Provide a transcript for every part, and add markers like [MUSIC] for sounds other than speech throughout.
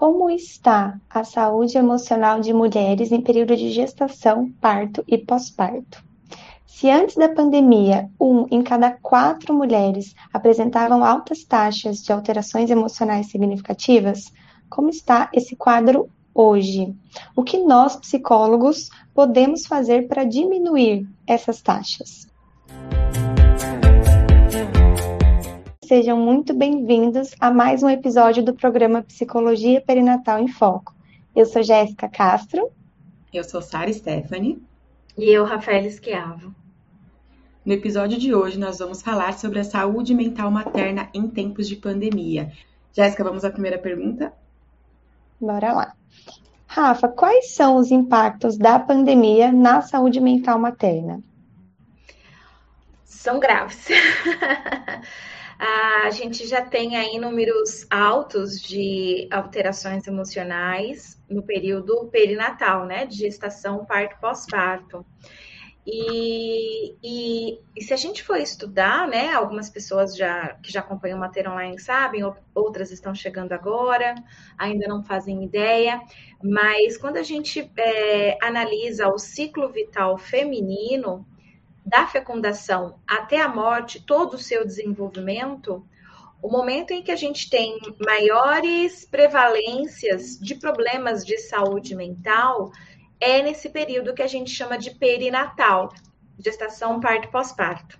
como está a saúde emocional de mulheres em período de gestação, parto e pós-parto. Se antes da pandemia, um em cada quatro mulheres apresentavam altas taxas de alterações emocionais significativas, como está esse quadro hoje? O que nós, psicólogos, podemos fazer para diminuir essas taxas? Sejam muito bem-vindos a mais um episódio do programa Psicologia Perinatal em Foco. Eu sou Jéssica Castro. Eu sou Sara Stephanie. E eu, Rafael Esquiavo. No episódio de hoje, nós vamos falar sobre a saúde mental materna em tempos de pandemia. Jéssica, vamos à primeira pergunta? Bora lá. Rafa, quais são os impactos da pandemia na saúde mental materna? São graves. [LAUGHS] a gente já tem aí números altos de alterações emocionais no período perinatal, né? De gestação, parto, pós-parto. E, e, e, se a gente for estudar, né, algumas pessoas já que já acompanham o Mater Online sabem, outras estão chegando agora, ainda não fazem ideia, mas quando a gente é, analisa o ciclo vital feminino, da fecundação até a morte, todo o seu desenvolvimento, o momento em que a gente tem maiores prevalências de problemas de saúde mental é nesse período que a gente chama de perinatal, gestação, parto pós-parto.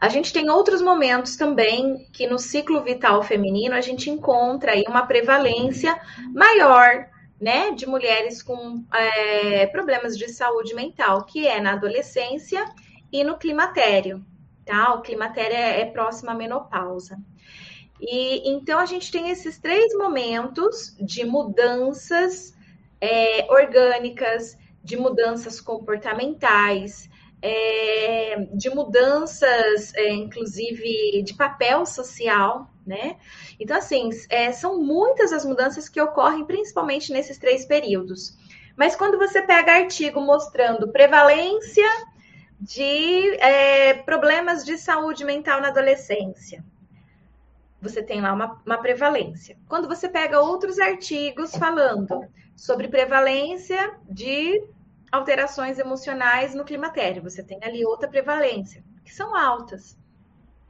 A gente tem outros momentos também que no ciclo vital feminino a gente encontra aí uma prevalência maior né, de mulheres com é, problemas de saúde mental, que é na adolescência e no climatério, tá? O climatério é, é próximo à menopausa. E então a gente tem esses três momentos de mudanças é, orgânicas, de mudanças comportamentais, é, de mudanças, é, inclusive, de papel social, né? Então, assim, é, são muitas as mudanças que ocorrem, principalmente nesses três períodos. Mas quando você pega artigo mostrando prevalência de é, problemas de saúde mental na adolescência, você tem lá uma, uma prevalência. Quando você pega outros artigos falando sobre prevalência de alterações emocionais no climatério. Você tem ali outra prevalência, que são altas,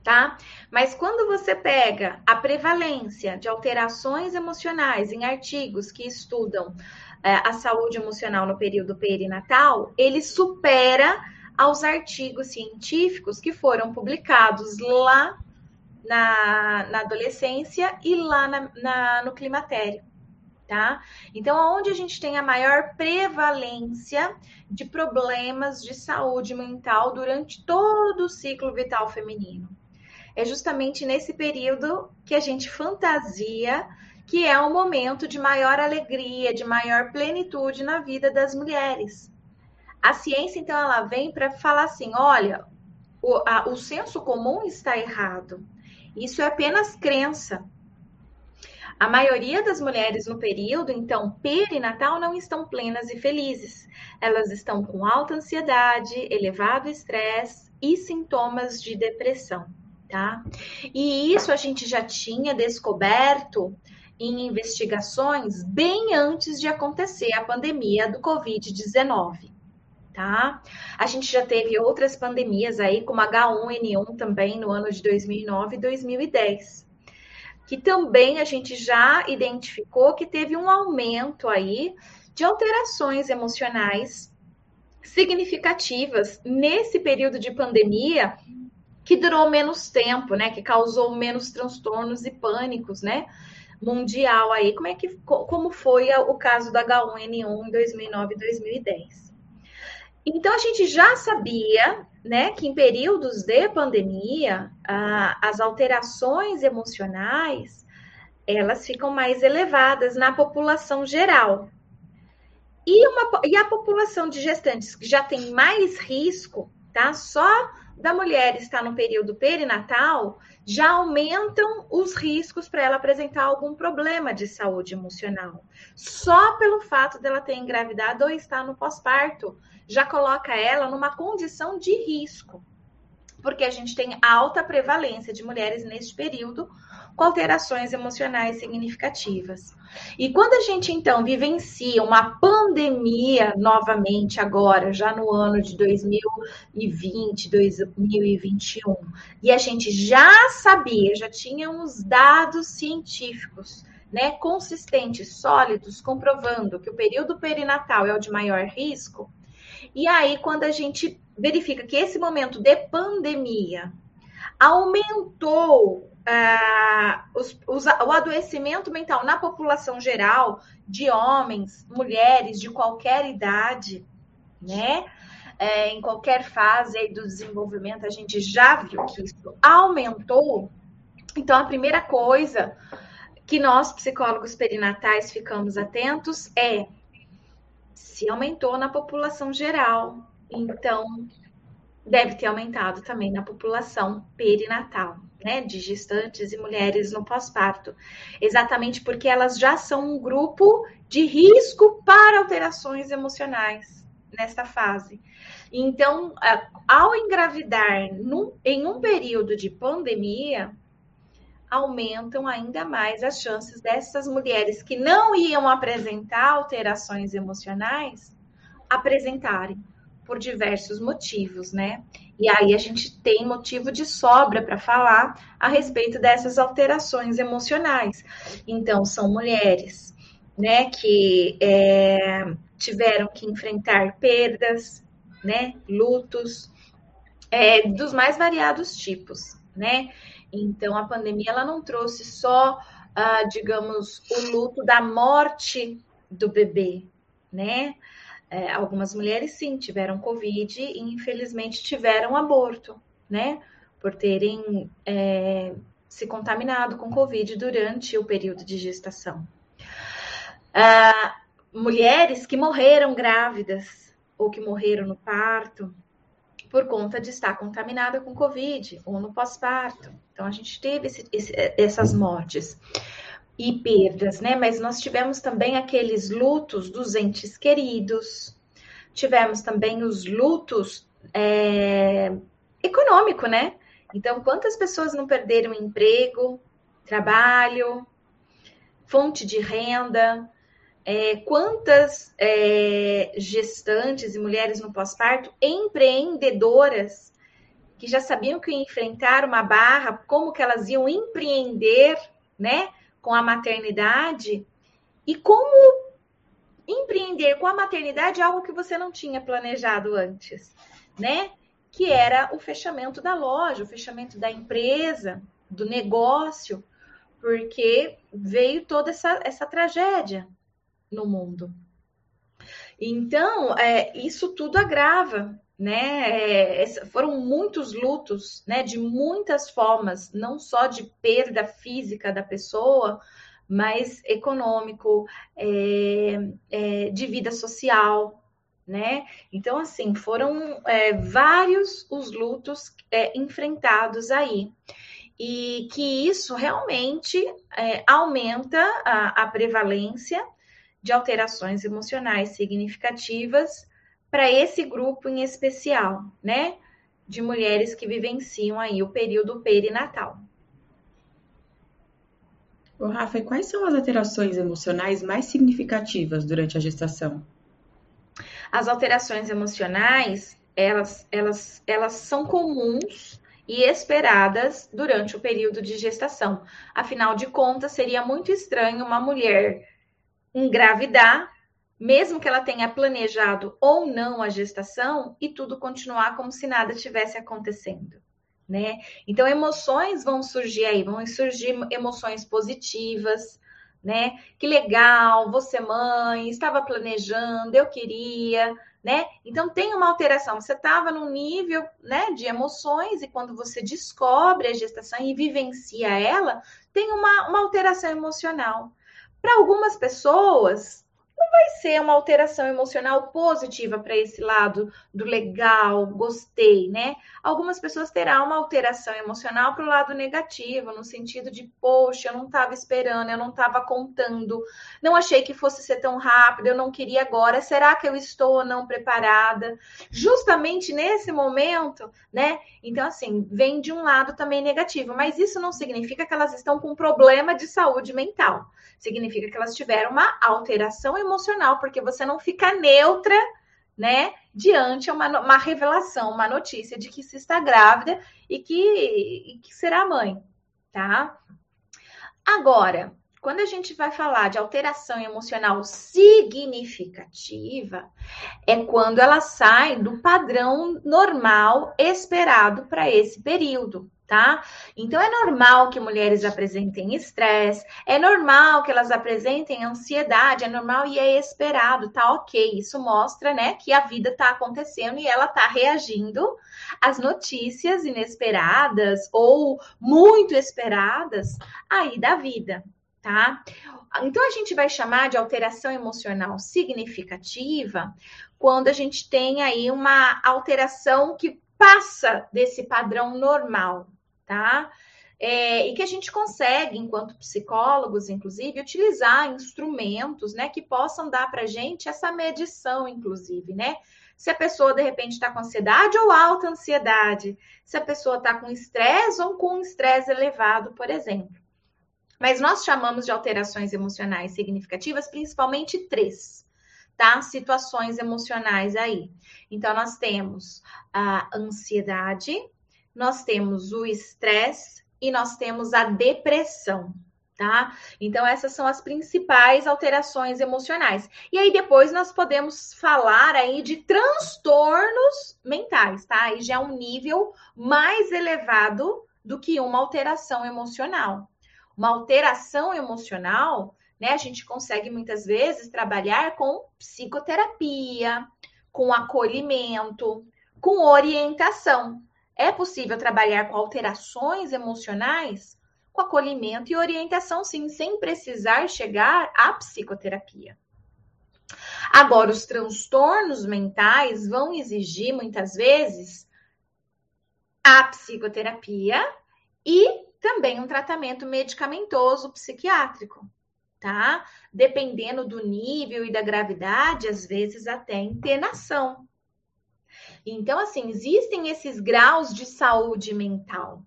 tá? Mas quando você pega a prevalência de alterações emocionais em artigos que estudam é, a saúde emocional no período perinatal, ele supera aos artigos científicos que foram publicados lá na, na adolescência e lá na, na, no climatério tá? Então, onde a gente tem a maior prevalência de problemas de saúde mental durante todo o ciclo vital feminino? É justamente nesse período que a gente fantasia que é um momento de maior alegria, de maior plenitude na vida das mulheres. A ciência, então, ela vem para falar assim: olha, o, a, o senso comum está errado. Isso é apenas crença. A maioria das mulheres no período, então, perinatal, não estão plenas e felizes. Elas estão com alta ansiedade, elevado estresse e sintomas de depressão, tá? E isso a gente já tinha descoberto em investigações bem antes de acontecer a pandemia do Covid-19. Tá? A gente já teve outras pandemias aí, como H1N1 também no ano de 2009 e 2010 que também a gente já identificou que teve um aumento aí de alterações emocionais significativas nesse período de pandemia que durou menos tempo, né? Que causou menos transtornos e pânicos, né? Mundial aí. Como é que como foi o caso da H1N1 em 2009 e 2010? Então a gente já sabia né, que em períodos de pandemia, as alterações emocionais elas ficam mais elevadas na população geral. E, uma, e a população de gestantes que já tem mais risco, tá? Só da mulher estar no período perinatal, já aumentam os riscos para ela apresentar algum problema de saúde emocional. Só pelo fato dela ter engravidado ou estar no pós-parto, já coloca ela numa condição de risco, porque a gente tem alta prevalência de mulheres neste período com alterações emocionais significativas. E quando a gente então vivencia uma pandemia novamente agora, já no ano de 2020, 2021, e a gente já sabia, já tinha uns dados científicos, né, consistentes, sólidos, comprovando que o período perinatal é o de maior risco. E aí, quando a gente verifica que esse momento de pandemia aumentou uh, os, os, o adoecimento mental na população geral, de homens, mulheres, de qualquer idade, né? É, em qualquer fase do desenvolvimento, a gente já viu que isso aumentou. Então, a primeira coisa que nós, psicólogos perinatais, ficamos atentos é se aumentou na população geral, então deve ter aumentado também na população perinatal, né, de gestantes e mulheres no pós-parto, exatamente porque elas já são um grupo de risco para alterações emocionais nesta fase. Então, ao engravidar em um período de pandemia, aumentam ainda mais as chances dessas mulheres que não iam apresentar alterações emocionais apresentarem por diversos motivos, né? E aí a gente tem motivo de sobra para falar a respeito dessas alterações emocionais. Então, são mulheres, né, que é, tiveram que enfrentar perdas, né, lutos, é, dos mais variados tipos, né? Então, a pandemia ela não trouxe só, ah, digamos, o luto da morte do bebê, né? É, algumas mulheres sim tiveram Covid e infelizmente tiveram aborto, né? Por terem é, se contaminado com Covid durante o período de gestação. Ah, mulheres que morreram grávidas ou que morreram no parto por conta de estar contaminada com Covid ou no pós-parto. Então, a gente teve esse, esse, essas mortes e perdas, né? Mas nós tivemos também aqueles lutos dos entes queridos, tivemos também os lutos é, econômico, né? Então, quantas pessoas não perderam emprego, trabalho, fonte de renda? É, quantas é, gestantes e mulheres no pós-parto empreendedoras que já sabiam que iam enfrentar uma barra, como que elas iam empreender, né, com a maternidade e como empreender com a maternidade é algo que você não tinha planejado antes, né? Que era o fechamento da loja, o fechamento da empresa, do negócio, porque veio toda essa, essa tragédia no mundo. Então, é, isso tudo agrava né? É, foram muitos lutos, né? De muitas formas, não só de perda física da pessoa, mas econômico, é, é, de vida social, né? Então, assim, foram é, vários os lutos é, enfrentados aí. E que isso realmente é, aumenta a, a prevalência de alterações emocionais significativas para esse grupo em especial, né? De mulheres que vivenciam aí o período perinatal. Ô, Rafa, e quais são as alterações emocionais mais significativas durante a gestação? As alterações emocionais, elas, elas, elas são comuns e esperadas durante o período de gestação. Afinal de contas, seria muito estranho uma mulher engravidar mesmo que ela tenha planejado ou não a gestação e tudo continuar como se nada tivesse acontecendo, né? Então emoções vão surgir aí, vão surgir emoções positivas, né? Que legal, você mãe, estava planejando, eu queria, né? Então tem uma alteração. Você estava num nível, né, de emoções e quando você descobre a gestação e vivencia ela, tem uma, uma alteração emocional. Para algumas pessoas, não vai ser uma alteração emocional positiva para esse lado do legal, gostei, né? Algumas pessoas terão uma alteração emocional para o lado negativo, no sentido de, poxa, eu não estava esperando, eu não estava contando, não achei que fosse ser tão rápido, eu não queria agora, será que eu estou ou não preparada? Justamente nesse momento, né? Então, assim, vem de um lado também negativo, mas isso não significa que elas estão com problema de saúde mental significa que elas tiveram uma alteração emocional, porque você não fica neutra, né, diante uma, uma revelação, uma notícia de que se está grávida e que, e que será mãe, tá? Agora, quando a gente vai falar de alteração emocional significativa, é quando ela sai do padrão normal esperado para esse período tá? Então é normal que mulheres apresentem estresse, é normal que elas apresentem ansiedade, é normal e é esperado, tá ok. Isso mostra, né, que a vida tá acontecendo e ela tá reagindo às notícias inesperadas ou muito esperadas aí da vida, tá? Então a gente vai chamar de alteração emocional significativa quando a gente tem aí uma alteração que passa desse padrão normal, tá? É, e que a gente consegue, enquanto psicólogos, inclusive, utilizar instrumentos, né, que possam dar para gente essa medição, inclusive, né? Se a pessoa de repente está com ansiedade ou alta ansiedade, se a pessoa está com estresse ou com estresse elevado, por exemplo. Mas nós chamamos de alterações emocionais significativas principalmente três, tá? Situações emocionais aí. Então, nós temos a ansiedade, nós temos o estresse e nós temos a depressão, tá? Então, essas são as principais alterações emocionais. E aí, depois, nós podemos falar aí de transtornos mentais, tá? Aí já é um nível mais elevado do que uma alteração emocional. Uma alteração emocional, né? A gente consegue muitas vezes trabalhar com psicoterapia, com acolhimento, com orientação. É possível trabalhar com alterações emocionais com acolhimento e orientação, sim, sem precisar chegar à psicoterapia. Agora, os transtornos mentais vão exigir muitas vezes a psicoterapia e também um tratamento medicamentoso psiquiátrico, tá? Dependendo do nível e da gravidade, às vezes até internação. Então, assim, existem esses graus de saúde mental.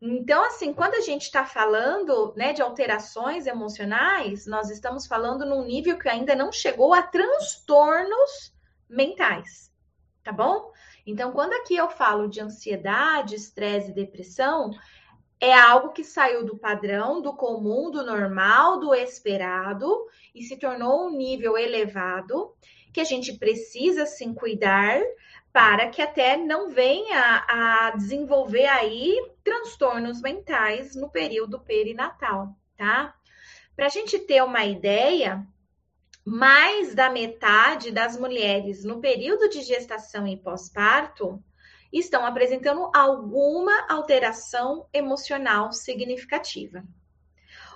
Então, assim, quando a gente está falando né, de alterações emocionais, nós estamos falando num nível que ainda não chegou a transtornos mentais, tá bom? Então, quando aqui eu falo de ansiedade, estresse e depressão, é algo que saiu do padrão, do comum, do normal, do esperado e se tornou um nível elevado que a gente precisa sim cuidar para que até não venha a desenvolver aí transtornos mentais no período perinatal, tá? Para a gente ter uma ideia, mais da metade das mulheres no período de gestação e pós-parto estão apresentando alguma alteração emocional significativa.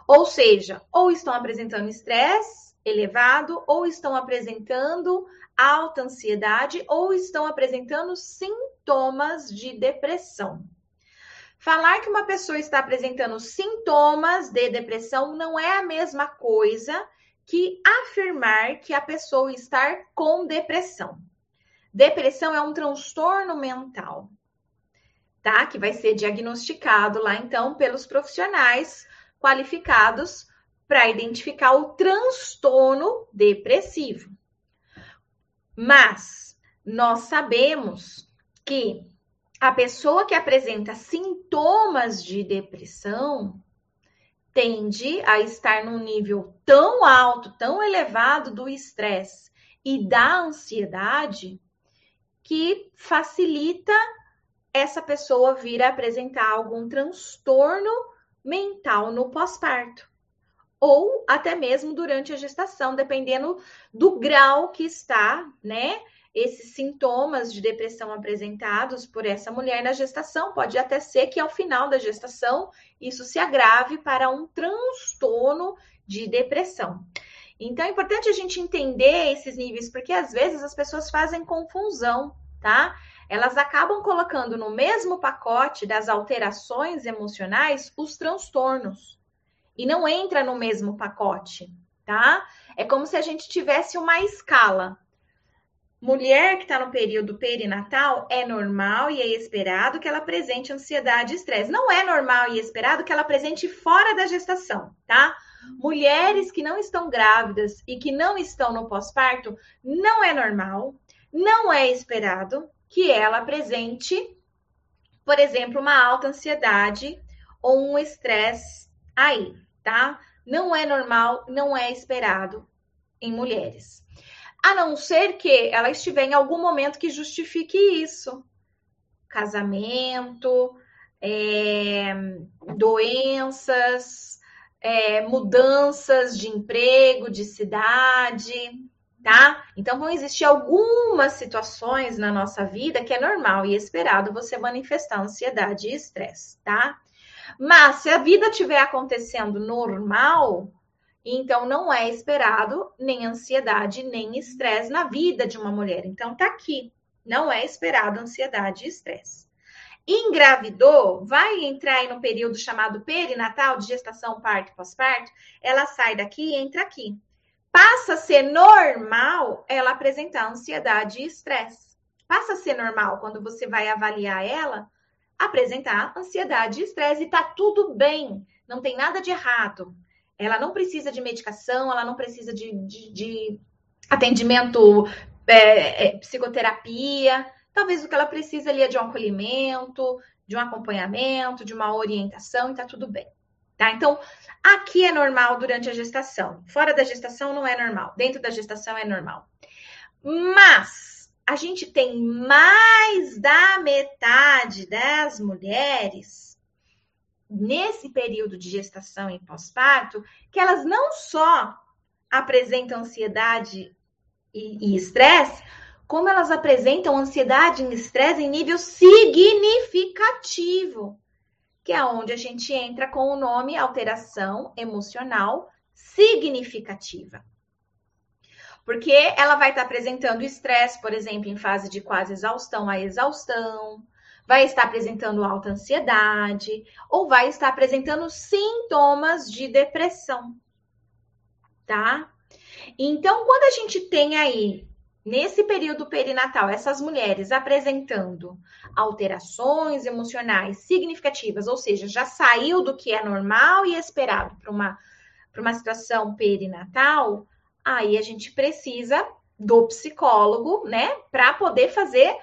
Ou seja, ou estão apresentando estresse elevado, ou estão apresentando alta ansiedade, ou estão apresentando sintomas de depressão. Falar que uma pessoa está apresentando sintomas de depressão não é a mesma coisa que afirmar que a pessoa está com depressão. Depressão é um transtorno mental, tá? Que vai ser diagnosticado lá então pelos profissionais qualificados para identificar o transtorno depressivo. Mas nós sabemos que a pessoa que apresenta sintomas de depressão tende a estar num nível tão alto, tão elevado do estresse e da ansiedade que facilita essa pessoa vir a apresentar algum transtorno mental no pós-parto ou até mesmo durante a gestação, dependendo do grau que está, né? Esses sintomas de depressão apresentados por essa mulher na gestação, pode até ser que ao final da gestação isso se agrave para um transtorno de depressão. Então é importante a gente entender esses níveis, porque às vezes as pessoas fazem confusão, tá? Elas acabam colocando no mesmo pacote das alterações emocionais os transtornos. E não entra no mesmo pacote, tá? É como se a gente tivesse uma escala. Mulher que está no período perinatal é normal e é esperado que ela apresente ansiedade e estresse. Não é normal e esperado que ela apresente fora da gestação, tá? Mulheres que não estão grávidas e que não estão no pós-parto, não é normal, não é esperado que ela apresente, por exemplo, uma alta ansiedade ou um estresse aí, tá? Não é normal, não é esperado em mulheres. A não ser que ela estiver em algum momento que justifique isso. Casamento, é, doenças, é, mudanças de emprego, de cidade, tá? Então vão existir algumas situações na nossa vida que é normal e esperado você manifestar ansiedade e estresse, tá? Mas se a vida estiver acontecendo normal, então não é esperado nem ansiedade, nem estresse na vida de uma mulher. Então tá aqui, não é esperado ansiedade e estresse engravidou, vai entrar aí no período chamado perinatal, de gestação, parto pós-parto, ela sai daqui e entra aqui. Passa a ser normal ela apresentar ansiedade e estresse. Passa a ser normal quando você vai avaliar ela, apresentar ansiedade e estresse e tá tudo bem, não tem nada de errado. Ela não precisa de medicação, ela não precisa de, de, de atendimento, é, é, psicoterapia, Talvez o que ela precisa ali é de um acolhimento, de um acompanhamento, de uma orientação e tá tudo bem. Tá? Então, aqui é normal durante a gestação. Fora da gestação não é normal. Dentro da gestação é normal. Mas a gente tem mais da metade das mulheres nesse período de gestação e pós-parto que elas não só apresentam ansiedade e estresse, como elas apresentam ansiedade e estresse em nível significativo, que é onde a gente entra com o nome alteração emocional significativa. Porque ela vai estar apresentando estresse, por exemplo, em fase de quase exaustão a exaustão, vai estar apresentando alta ansiedade, ou vai estar apresentando sintomas de depressão, tá? Então, quando a gente tem aí nesse período perinatal, essas mulheres apresentando alterações emocionais significativas, ou seja, já saiu do que é normal e esperado para uma, uma situação perinatal, aí a gente precisa do psicólogo, né, para poder fazer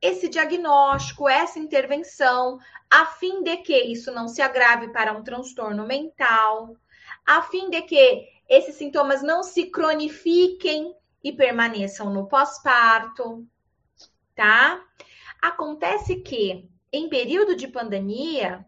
esse diagnóstico, essa intervenção, a fim de que isso não se agrave para um transtorno mental, a fim de que esses sintomas não se cronifiquem e permaneçam no pós-parto, tá? Acontece que em período de pandemia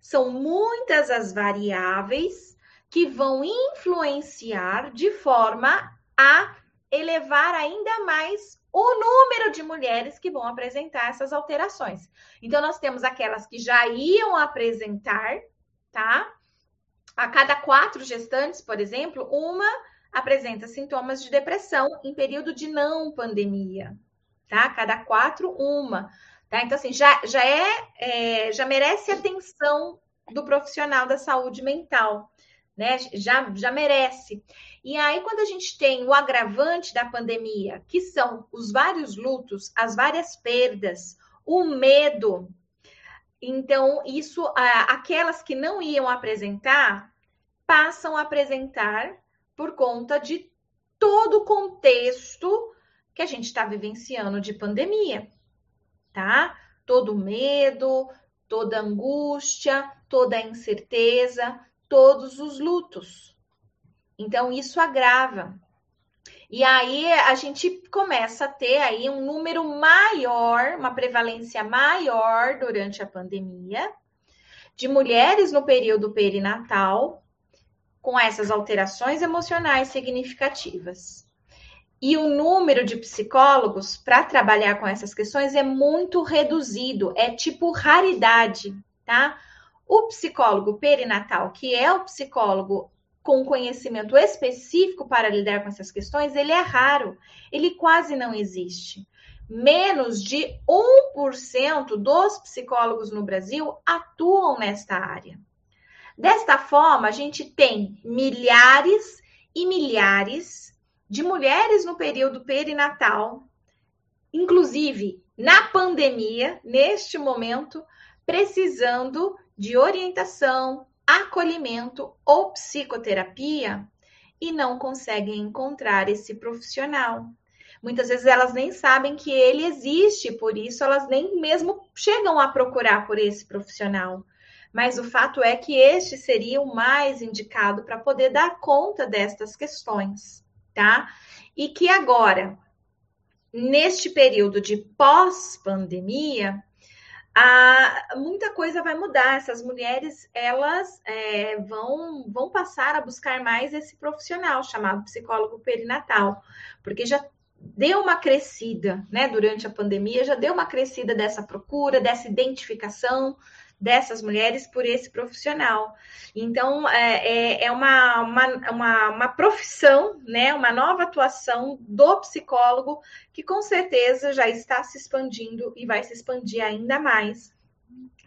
são muitas as variáveis que vão influenciar de forma a elevar ainda mais o número de mulheres que vão apresentar essas alterações. Então, nós temos aquelas que já iam apresentar, tá? A cada quatro gestantes, por exemplo, uma apresenta sintomas de depressão em período de não pandemia, tá? Cada quatro, uma. Tá? Então, assim, já, já é, é já merece atenção do profissional da saúde mental, né? Já, já merece. E aí, quando a gente tem o agravante da pandemia, que são os vários lutos, as várias perdas, o medo, então, isso, aquelas que não iam apresentar, passam a apresentar por conta de todo o contexto que a gente está vivenciando de pandemia, tá? Todo medo, toda angústia, toda incerteza, todos os lutos. Então, isso agrava. E aí a gente começa a ter aí um número maior, uma prevalência maior durante a pandemia de mulheres no período perinatal com essas alterações emocionais significativas. E o número de psicólogos para trabalhar com essas questões é muito reduzido, é tipo raridade, tá? O psicólogo perinatal, que é o psicólogo com conhecimento específico para lidar com essas questões, ele é raro, ele quase não existe. Menos de 1% dos psicólogos no Brasil atuam nesta área. Desta forma, a gente tem milhares e milhares de mulheres no período perinatal, inclusive na pandemia, neste momento, precisando de orientação, acolhimento ou psicoterapia e não conseguem encontrar esse profissional. Muitas vezes elas nem sabem que ele existe, por isso elas nem mesmo chegam a procurar por esse profissional. Mas o fato é que este seria o mais indicado para poder dar conta destas questões, tá? E que agora, neste período de pós-pandemia, a, muita coisa vai mudar. Essas mulheres elas é, vão, vão passar a buscar mais esse profissional chamado psicólogo perinatal, porque já deu uma crescida, né? Durante a pandemia, já deu uma crescida dessa procura, dessa identificação dessas mulheres por esse profissional. Então, é, é, é uma, uma, uma, uma, profissão, né, uma nova atuação do psicólogo que com certeza já está se expandindo e vai se expandir ainda mais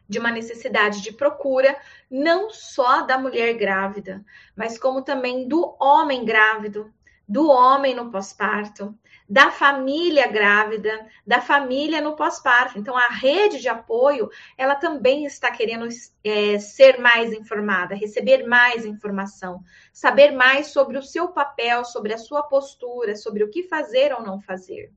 de uma necessidade de procura, não só da mulher grávida, mas como também do homem grávido, do homem no pós-parto, da família grávida, da família no pós-parto. Então, a rede de apoio, ela também está querendo é, ser mais informada, receber mais informação, saber mais sobre o seu papel, sobre a sua postura, sobre o que fazer ou não fazer.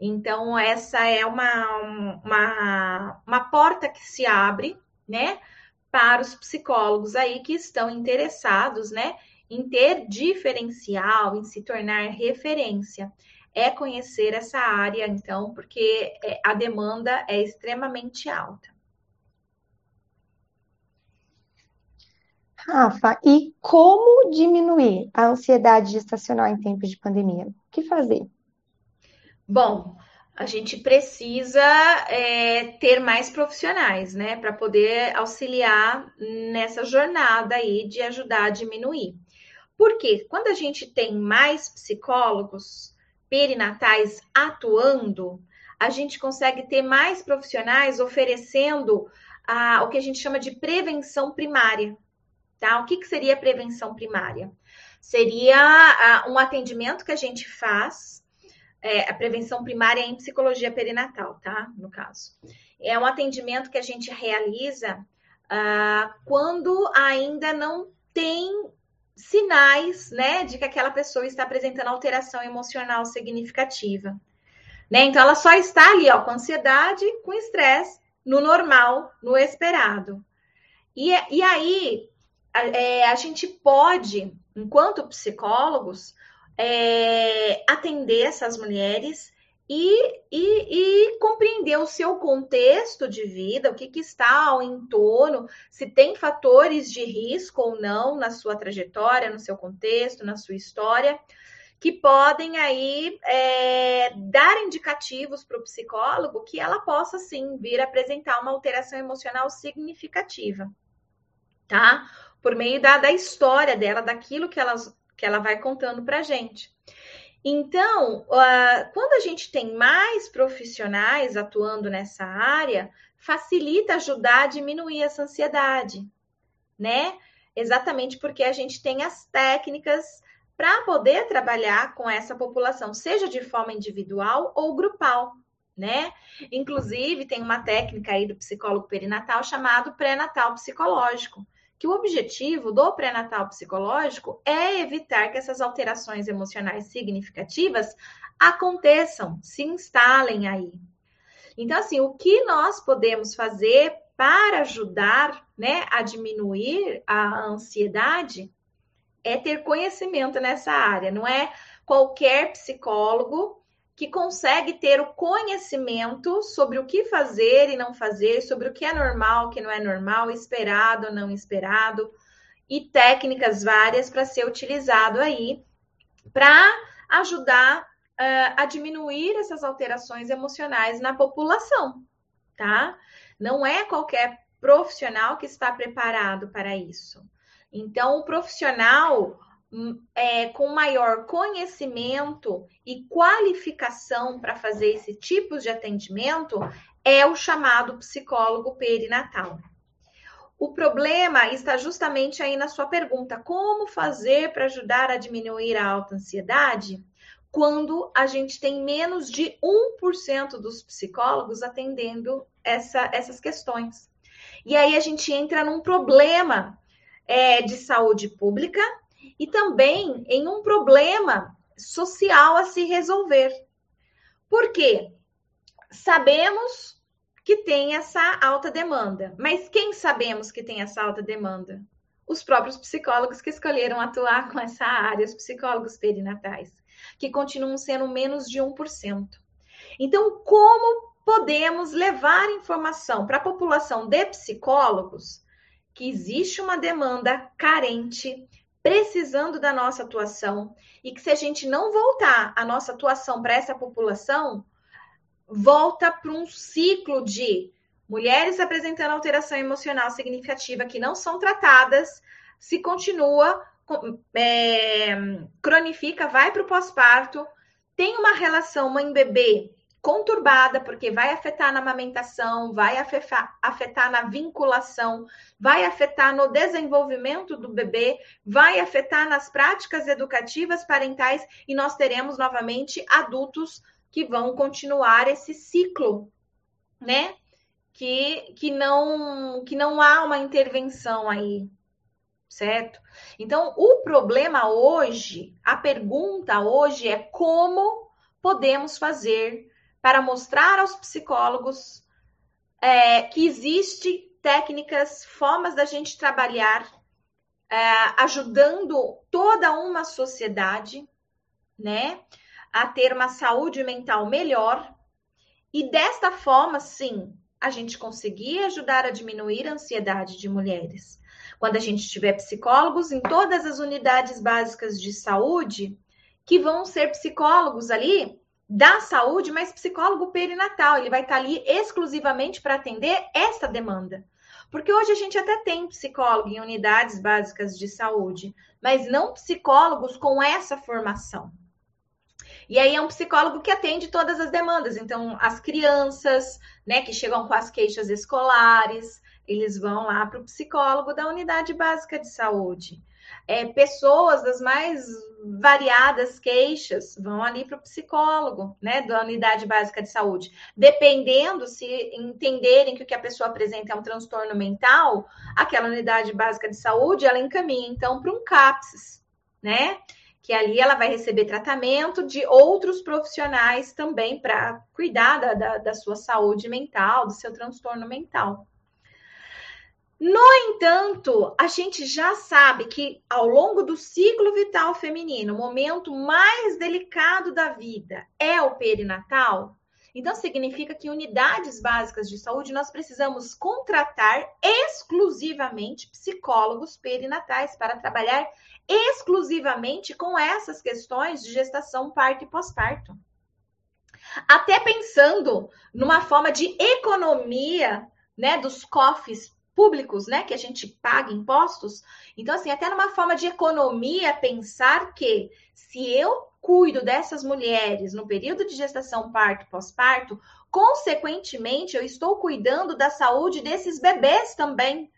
Então, essa é uma, uma, uma porta que se abre, né, para os psicólogos aí que estão interessados, né, em ter diferencial, em se tornar referência é conhecer essa área, então, porque é, a demanda é extremamente alta. Rafa, e como diminuir a ansiedade gestacional em tempos de pandemia? O que fazer? Bom, a gente precisa é, ter mais profissionais, né, para poder auxiliar nessa jornada aí de ajudar a diminuir. Porque quando a gente tem mais psicólogos, perinatais atuando, a gente consegue ter mais profissionais oferecendo a, o que a gente chama de prevenção primária. Tá? O que, que seria prevenção primária? Seria a, um atendimento que a gente faz, é, a prevenção primária em psicologia perinatal, tá? No caso. É um atendimento que a gente realiza uh, quando ainda não tem sinais, né, de que aquela pessoa está apresentando alteração emocional significativa. Né? Então, ela só está ali, ó, com ansiedade, com estresse, no normal, no esperado. E, e aí, a, é, a gente pode, enquanto psicólogos, é, atender essas mulheres e, e, e, compreender o seu contexto de vida, o que, que, está ao entorno, se tem fatores de risco ou não na sua trajetória, no seu contexto, na sua história, que podem aí é, dar indicativos para o psicólogo que ela possa sim vir apresentar uma alteração emocional significativa, tá? Por meio da, da história dela, daquilo que, elas, que ela vai contando para gente. Então, quando a gente tem mais profissionais atuando nessa área, facilita ajudar a diminuir essa ansiedade, né? Exatamente porque a gente tem as técnicas para poder trabalhar com essa população, seja de forma individual ou grupal, né? Inclusive, tem uma técnica aí do psicólogo perinatal chamado pré-natal psicológico, que o objetivo do pré-natal psicológico é evitar que essas alterações emocionais significativas aconteçam, se instalem aí. Então, assim, o que nós podemos fazer para ajudar né, a diminuir a ansiedade é ter conhecimento nessa área, não é qualquer psicólogo que consegue ter o conhecimento sobre o que fazer e não fazer, sobre o que é normal, o que não é normal, esperado ou não esperado, e técnicas várias para ser utilizado aí para ajudar uh, a diminuir essas alterações emocionais na população, tá? Não é qualquer profissional que está preparado para isso. Então, o profissional é, com maior conhecimento e qualificação para fazer esse tipo de atendimento é o chamado psicólogo perinatal. O problema está justamente aí na sua pergunta: como fazer para ajudar a diminuir a alta ansiedade? Quando a gente tem menos de 1% dos psicólogos atendendo essa, essas questões. E aí a gente entra num problema é, de saúde pública e também em um problema social a se resolver. Por quê? Sabemos que tem essa alta demanda, mas quem sabemos que tem essa alta demanda? Os próprios psicólogos que escolheram atuar com essa área, os psicólogos perinatais, que continuam sendo menos de 1%. Então, como podemos levar informação para a população de psicólogos que existe uma demanda carente, precisando da nossa atuação, e que se a gente não voltar a nossa atuação para essa população, volta para um ciclo de mulheres apresentando alteração emocional significativa que não são tratadas, se continua, é, cronifica, vai para o pós-parto, tem uma relação mãe-bebê conturbada, porque vai afetar na amamentação, vai afetar, na vinculação, vai afetar no desenvolvimento do bebê, vai afetar nas práticas educativas parentais e nós teremos novamente adultos que vão continuar esse ciclo, né? Que, que não que não há uma intervenção aí, certo? Então, o problema hoje, a pergunta hoje é como podemos fazer para mostrar aos psicólogos é, que existe técnicas, formas da gente trabalhar é, ajudando toda uma sociedade, né, a ter uma saúde mental melhor e desta forma, sim, a gente conseguir ajudar a diminuir a ansiedade de mulheres. Quando a gente tiver psicólogos em todas as unidades básicas de saúde, que vão ser psicólogos ali da saúde, mas psicólogo perinatal. Ele vai estar ali exclusivamente para atender essa demanda. Porque hoje a gente até tem psicólogo em unidades básicas de saúde, mas não psicólogos com essa formação. E aí é um psicólogo que atende todas as demandas. Então, as crianças, né, que chegam com as queixas escolares, eles vão lá para o psicólogo da unidade básica de saúde é, pessoas das mais variadas queixas vão ali para o psicólogo, né, da unidade básica de saúde. Dependendo se entenderem que o que a pessoa apresenta é um transtorno mental, aquela unidade básica de saúde ela encaminha então para um CAPS, né? Que ali ela vai receber tratamento de outros profissionais também para cuidar da, da, da sua saúde mental, do seu transtorno mental. No entanto, a gente já sabe que ao longo do ciclo vital feminino, o momento mais delicado da vida é o perinatal. Então, significa que unidades básicas de saúde nós precisamos contratar exclusivamente psicólogos perinatais para trabalhar exclusivamente com essas questões de gestação, parto e pós-parto. Até pensando numa forma de economia né, dos cofres públicos, né, que a gente paga impostos. Então, assim, até numa forma de economia, pensar que se eu cuido dessas mulheres no período de gestação, parto, pós-parto, consequentemente, eu estou cuidando da saúde desses bebês também,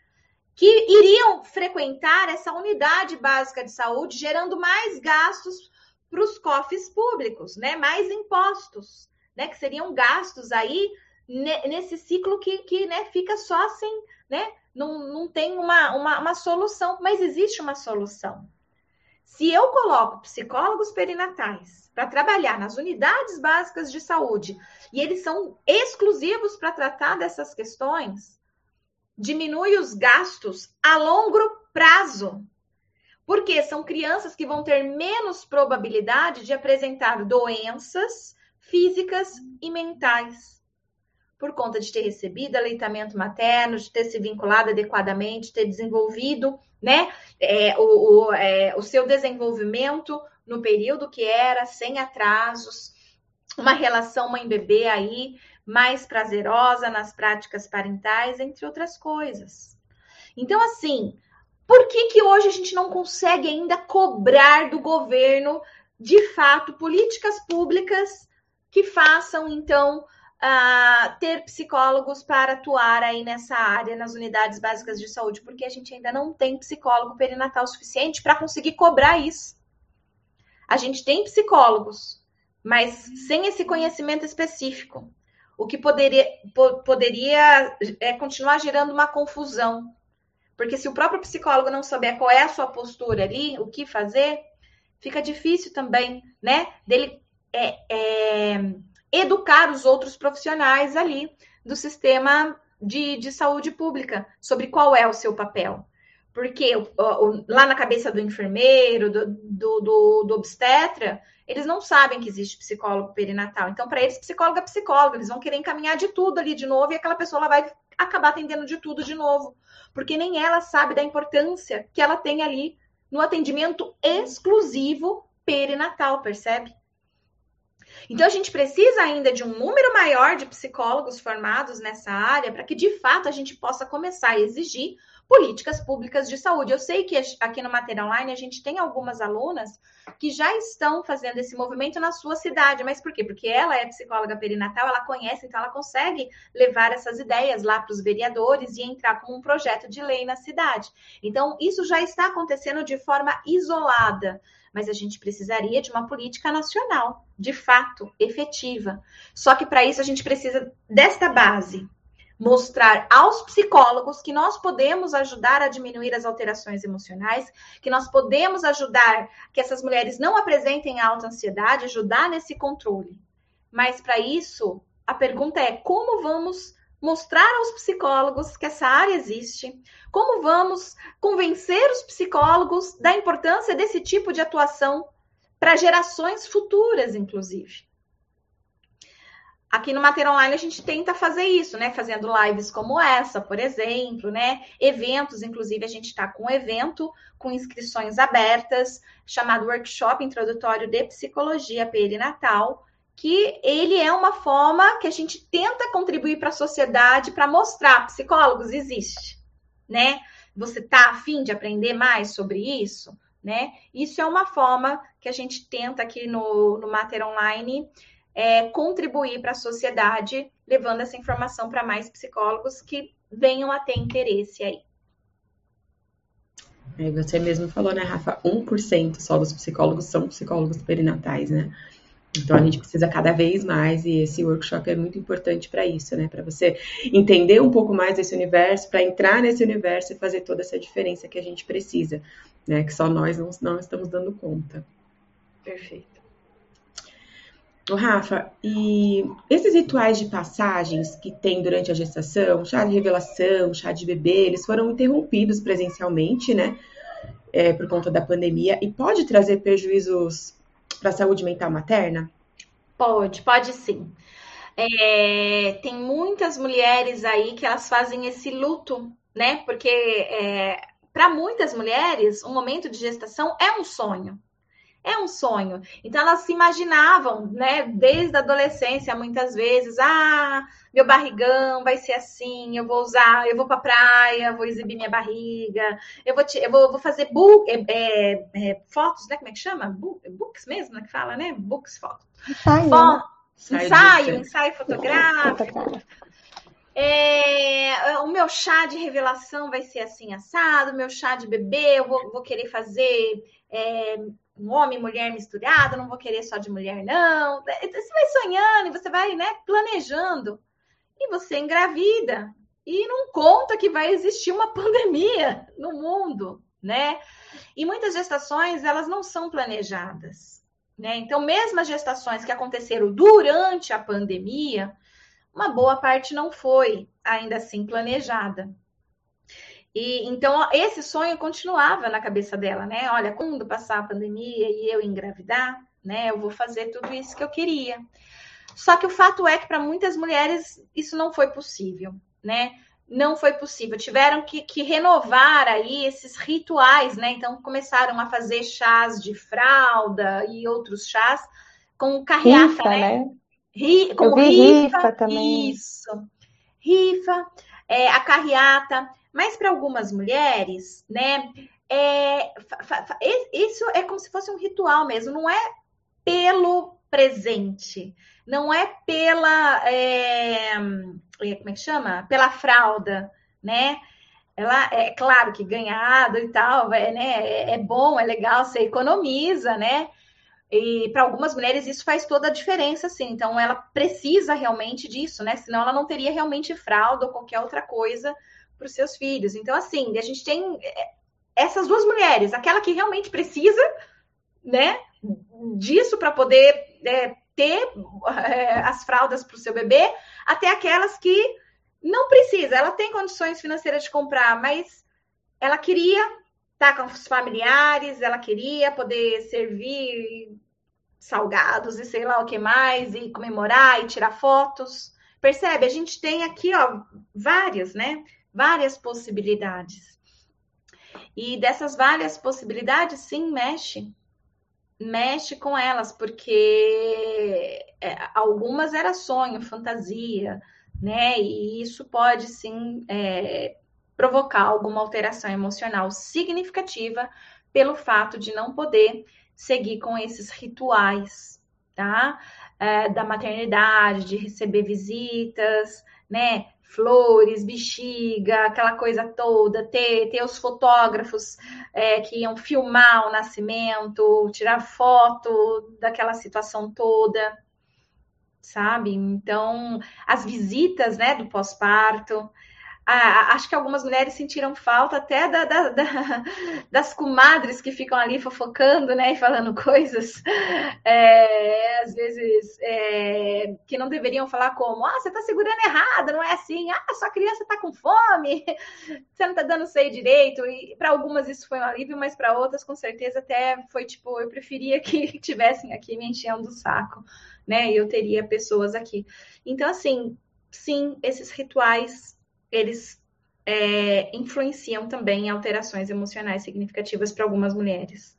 que iriam frequentar essa unidade básica de saúde, gerando mais gastos para os cofres públicos, né? Mais impostos, né? Que seriam gastos aí nesse ciclo que, que né, fica só assim, né? Não, não tem uma, uma, uma solução, mas existe uma solução. Se eu coloco psicólogos perinatais para trabalhar nas unidades básicas de saúde e eles são exclusivos para tratar dessas questões, diminui os gastos a longo prazo. Porque são crianças que vão ter menos probabilidade de apresentar doenças físicas e mentais por conta de ter recebido aleitamento materno, de ter se vinculado adequadamente, ter desenvolvido né, é, o, o, é, o seu desenvolvimento no período que era, sem atrasos, uma relação mãe-bebê aí mais prazerosa nas práticas parentais, entre outras coisas. Então, assim, Por que, que hoje a gente não consegue ainda cobrar do governo, de fato, políticas públicas que façam, então, uh, ter psicólogos para atuar aí nessa área, nas unidades básicas de saúde? Porque a gente ainda não tem psicólogo perinatal suficiente para conseguir cobrar isso. A gente tem psicólogos, mas sem esse conhecimento específico, o que poderia, po poderia é, continuar gerando uma confusão porque se o próprio psicólogo não souber qual é a sua postura ali, o que fazer, fica difícil também, né? Dele é, é, educar os outros profissionais ali do sistema de, de saúde pública sobre qual é o seu papel. Porque lá na cabeça do enfermeiro, do, do, do, do obstetra, eles não sabem que existe psicólogo perinatal. Então, para eles, psicólogo é psicólogo. Eles vão querer encaminhar de tudo ali de novo e aquela pessoa vai acabar atendendo de tudo de novo porque nem ela sabe da importância que ela tem ali no atendimento exclusivo perinatal, percebe? Então, a gente precisa ainda de um número maior de psicólogos formados nessa área para que, de fato, a gente possa começar a exigir políticas públicas de saúde. Eu sei que aqui no Mater Online a gente tem algumas alunas que já estão fazendo esse movimento na sua cidade. Mas por quê? Porque ela é psicóloga perinatal, ela conhece, então ela consegue levar essas ideias lá para os vereadores e entrar com um projeto de lei na cidade. Então, isso já está acontecendo de forma isolada mas a gente precisaria de uma política nacional, de fato, efetiva. Só que para isso a gente precisa desta base, mostrar aos psicólogos que nós podemos ajudar a diminuir as alterações emocionais, que nós podemos ajudar que essas mulheres não apresentem alta ansiedade, ajudar nesse controle. Mas para isso, a pergunta é como vamos mostrar aos psicólogos que essa área existe, como vamos convencer os psicólogos da importância desse tipo de atuação para gerações futuras, inclusive. Aqui no Mater Online a gente tenta fazer isso, né? Fazendo lives como essa, por exemplo, né? Eventos, inclusive a gente está com um evento com inscrições abertas, chamado Workshop Introdutório de Psicologia Perinatal, que ele é uma forma que a gente tenta contribuir para a sociedade para mostrar, psicólogos existe, né? Você tá afim de aprender mais sobre isso, né? Isso é uma forma que a gente tenta aqui no, no Mater Online é, contribuir para a sociedade, levando essa informação para mais psicólogos que venham a ter interesse aí. É, você mesmo falou, né, Rafa? 1% só dos psicólogos são psicólogos perinatais, né? Então a gente precisa cada vez mais e esse workshop é muito importante para isso, né? Para você entender um pouco mais desse universo, para entrar nesse universo e fazer toda essa diferença que a gente precisa, né? Que só nós não, não estamos dando conta. Perfeito. Rafa, e esses rituais de passagens que tem durante a gestação, chá de revelação, chá de bebê, eles foram interrompidos presencialmente, né? É, por conta da pandemia, e pode trazer prejuízos para a saúde mental materna? Pode, pode sim. É, tem muitas mulheres aí que elas fazem esse luto, né? Porque é, para muitas mulheres, o momento de gestação é um sonho é um sonho. Então elas se imaginavam, né, desde a adolescência, muitas vezes, ah, meu barrigão vai ser assim, eu vou usar, eu vou para praia, vou exibir minha barriga, eu vou, te, eu vou, vou fazer book, é, é, é, fotos, né, como é que chama? Book, books mesmo, né, que fala, né? Books, fotos. Ensaio, Foto, ensaio, ensaio fotográfico. É, o meu chá de revelação vai ser assim assado, o meu chá de bebê, eu vou, vou querer fazer é, um homem e mulher misturado, não vou querer só de mulher, não. Você vai sonhando e você vai, né, planejando. E você engravida. E não conta que vai existir uma [LAUGHS] pandemia no mundo, né? E muitas gestações, elas não são planejadas, né? Então, mesmo as gestações que aconteceram durante a pandemia, uma boa parte não foi ainda assim planejada. E então esse sonho continuava na cabeça dela, né? Olha, quando passar a pandemia e eu engravidar, né, eu vou fazer tudo isso que eu queria. Só que o fato é que para muitas mulheres isso não foi possível, né? Não foi possível. Tiveram que, que renovar aí esses rituais, né? Então começaram a fazer chás de fralda e outros chás com carreata, rifa, né? né? Ri, com rifa, rifa, também. Isso. Rifa, é, a carreata Mas para algumas mulheres, né, é, isso é como se fosse um ritual mesmo, não é pelo presente, não é pela, é, é como é que chama? Pela fralda, né? Ela é claro que ganhado e tal, é, né, é, é bom, é legal, você economiza, né? E para algumas mulheres isso faz toda a diferença, assim. Então ela precisa realmente disso, né? Senão ela não teria realmente fralda ou qualquer outra coisa para os seus filhos. Então, assim, a gente tem é, essas duas mulheres, aquela que realmente precisa, né, disso para poder é, ter é, as fraldas para o seu bebê, até aquelas que não precisa, ela tem condições financeiras de comprar, mas ela queria estar com os familiares, ela queria poder servir salgados e sei lá o que mais, e comemorar e tirar fotos. Percebe? A gente tem aqui, ó, várias, né? Várias possibilidades. E dessas várias possibilidades, sim, mexe. Mexe com elas, porque é, algumas era sonho, fantasia, né? E isso pode sim é, provocar alguma alteração emocional significativa pelo fato de não poder seguir com esses rituais, tá? É, da maternidade, de receber visitas, né? Flores, bexiga, aquela coisa toda, ter, ter os fotógrafos é, que iam filmar o nascimento, tirar foto daquela situação toda, sabe? Então, as visitas, né, do pós-parto, ah, acho que algumas mulheres sentiram falta até da, da, da, [LAUGHS] das comadres que ficam ali fofocando, né, e falando [LAUGHS] coisas, é, às vezes, é, que não deveriam falar como, ah, você está segurando errado, não é assim, ah, sua criança está com fome, [LAUGHS] você não está dando seio direito, e para algumas isso foi um alívio, mas para outras, com certeza, até foi tipo, eu preferia que tivessem aqui me enchendo o saco, né, e eu teria pessoas aqui. Então, assim, sim, esses rituais eles é, influenciam também em alterações emocionais significativas para algumas mulheres.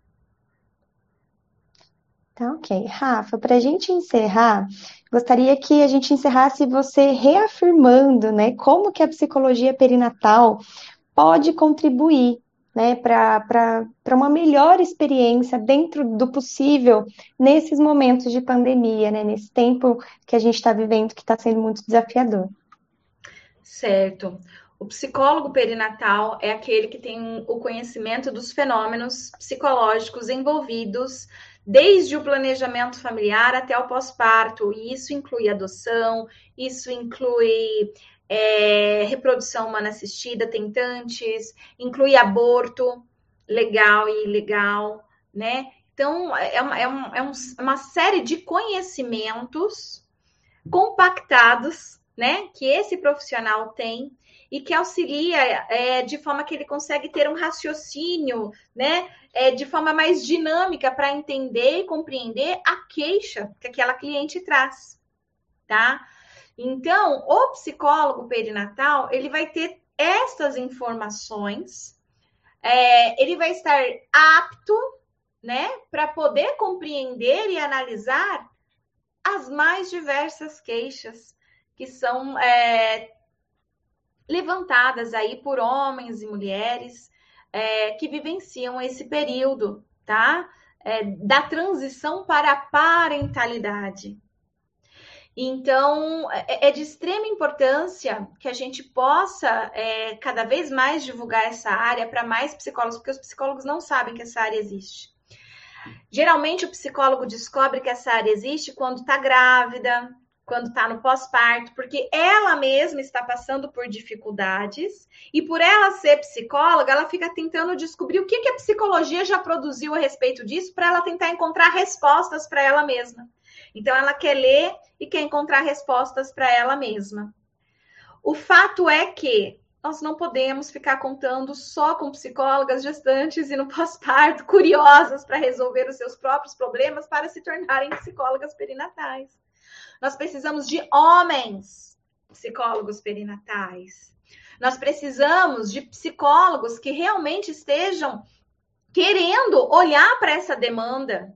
Tá ok. Rafa, para a gente encerrar, gostaria que a gente encerrasse você reafirmando, né, como que a psicologia perinatal pode contribuir, né, para uma melhor experiência dentro do possível nesses momentos de pandemia, né, nesse tempo que a gente está vivendo que está sendo muito desafiador. Certo. O psicólogo perinatal é aquele que tem o conhecimento dos fenômenos psicológicos envolvidos desde o planejamento familiar até o pós-parto. E isso inclui adoção, isso inclui é, reprodução humana assistida, tentantes, inclui aborto legal e ilegal, né? Então, é uma, é, um, é um, uma série de conhecimentos compactados né, que esse profissional tem e que auxilia é, de forma que ele consegue ter um raciocínio, né, é, de forma mais dinâmica para entender e compreender a queixa que aquela cliente traz, tá? Então, o psicólogo perinatal ele vai ter essas informações, é, ele vai estar apto, né, para poder compreender e analisar as mais diversas queixas que são é, levantadas aí por homens e mulheres é, que vivenciam esse período, tá? É, da transição para a parentalidade. Então, é, é de extrema importância que a gente possa é, cada vez mais divulgar essa área para mais psicólogos, porque os psicólogos não sabem que essa área existe. Geralmente, o psicólogo descobre que essa área existe quando está grávida, quando está no pós-parto, porque ela mesma está passando por dificuldades e por ela ser psicóloga, ela fica tentando descobrir o que, que a psicologia já produziu a respeito disso para ela tentar encontrar respostas para ela mesma. Então, ela quer ler e quer encontrar respostas para ela mesma. O fato é que nós não podemos ficar contando só com psicólogas gestantes e no pós-parto [LAUGHS] curiosas para resolver os seus próprios problemas para se tornarem psicólogas perinatais. Nós precisamos de homens psicólogos perinatais. Nós precisamos de psicólogos que realmente estejam querendo olhar para essa demanda,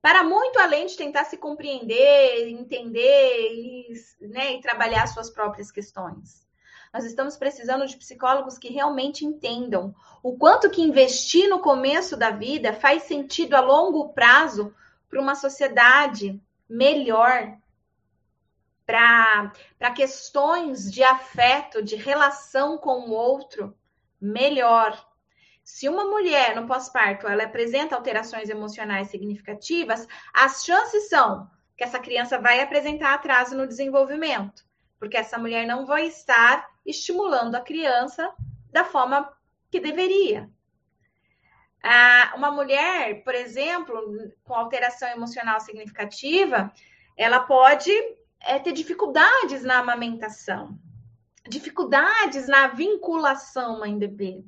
para muito além de tentar se compreender, entender e, né, e trabalhar suas próprias questões. Nós estamos precisando de psicólogos que realmente entendam o quanto que investir no começo da vida faz sentido a longo prazo para uma sociedade melhor, para questões de afeto, de relação com o outro melhor. Se uma mulher no pós-parto ela apresenta alterações emocionais significativas, as chances são que essa criança vai apresentar atraso no desenvolvimento, porque essa mulher não vai estar estimulando a criança da forma que deveria. Uma mulher, por exemplo, com alteração emocional significativa, ela pode é ter dificuldades na amamentação, dificuldades na vinculação mãe-bebê.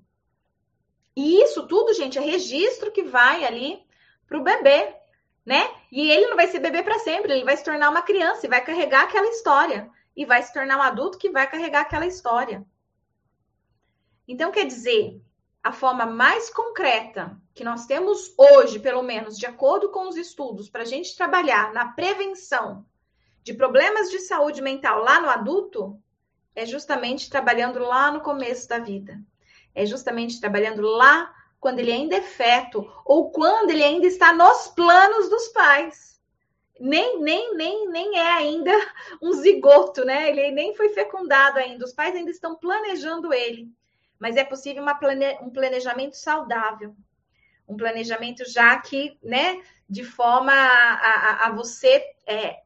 E isso tudo, gente, é registro que vai ali para o bebê, né? E ele não vai ser bebê para sempre, ele vai se tornar uma criança e vai carregar aquela história. E vai se tornar um adulto que vai carregar aquela história. Então, quer dizer, a forma mais concreta que nós temos hoje, pelo menos de acordo com os estudos, para a gente trabalhar na prevenção de problemas de saúde mental lá no adulto é justamente trabalhando lá no começo da vida. É justamente trabalhando lá quando ele ainda é feto ou quando ele ainda está nos planos dos pais. Nem, nem, nem, nem é ainda [LAUGHS] um zigoto, né? Ele nem foi fecundado ainda. Os pais ainda estão planejando ele. Mas é possível plane... um planejamento saudável. Um planejamento já que, né, de forma a, a, a você é,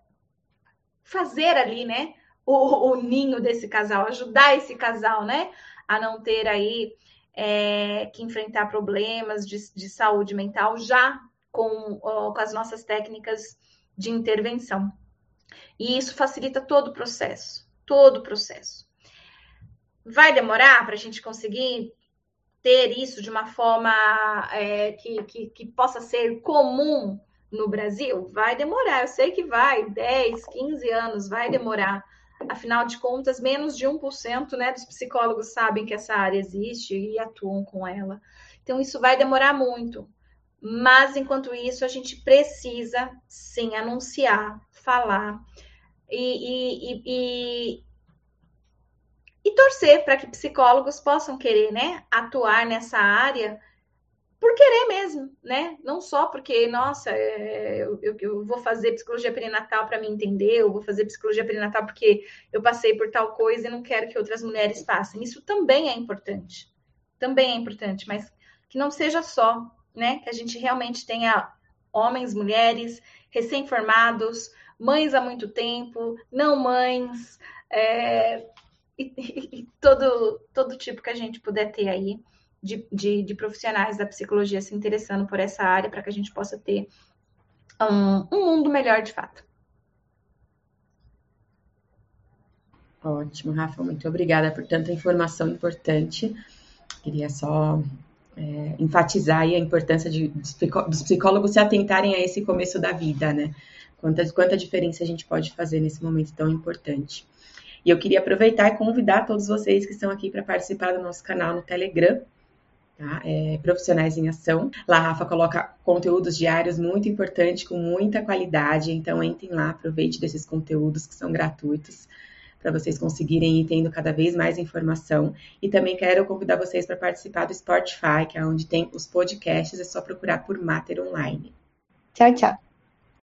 fazer ali, né, o, o, ninho desse casal, ajudar esse casal, né, a não ter aí é, que enfrentar problemas de, de, saúde mental já com, com as nossas técnicas de intervenção. E isso facilita todo o processo, todo o processo. Vai demorar para a gente conseguir ter isso de uma forma é, que, que, que possa ser comum no Brasil? Vai demorar, eu sei que vai, 10, 15 anos, vai demorar. Afinal de contas, menos de 1% né, dos psicólogos sabem que essa área existe e atuam com ela. Então, isso vai demorar muito. Mas, enquanto isso, a gente precisa, sim, anunciar, falar e, e, e, e torcer para que psicólogos possam querer né, atuar nessa área querer mesmo, né? Não só porque, nossa, é, eu, eu, vou fazer psicologia perinatal para me entender, eu vou fazer psicologia perinatal porque eu passei por tal coisa e não quero que outras mulheres passem. Isso também é importante, também é importante, mas que não seja só, né? Que a gente realmente tenha homens, mulheres, recém-formados, mães há muito tempo, não mães, é, e, e, e todo, todo tipo que a gente puder ter aí de, de, de profissionais da psicologia se interessando por essa área para que a gente possa ter um, um mundo melhor de fato. Ótimo, Rafa, muito obrigada por tanta informação importante. Queria só é, enfatizar a importância de, dos psicólogos se atentarem a esse começo da vida, né? Quanta, quanta diferença a gente pode fazer nesse momento tão importante. E eu queria aproveitar e convidar todos vocês que estão aqui para participar do nosso canal no Telegram, Tá? É, profissionais em Ação. Lá a Rafa coloca conteúdos diários muito importantes, com muita qualidade. Então, entrem lá, aproveite desses conteúdos que são gratuitos para vocês conseguirem ir tendo cada vez mais informação. E também quero convidar vocês para participar do Spotify, que é onde tem os podcasts, é só procurar por Mater Online. Tchau, tchau.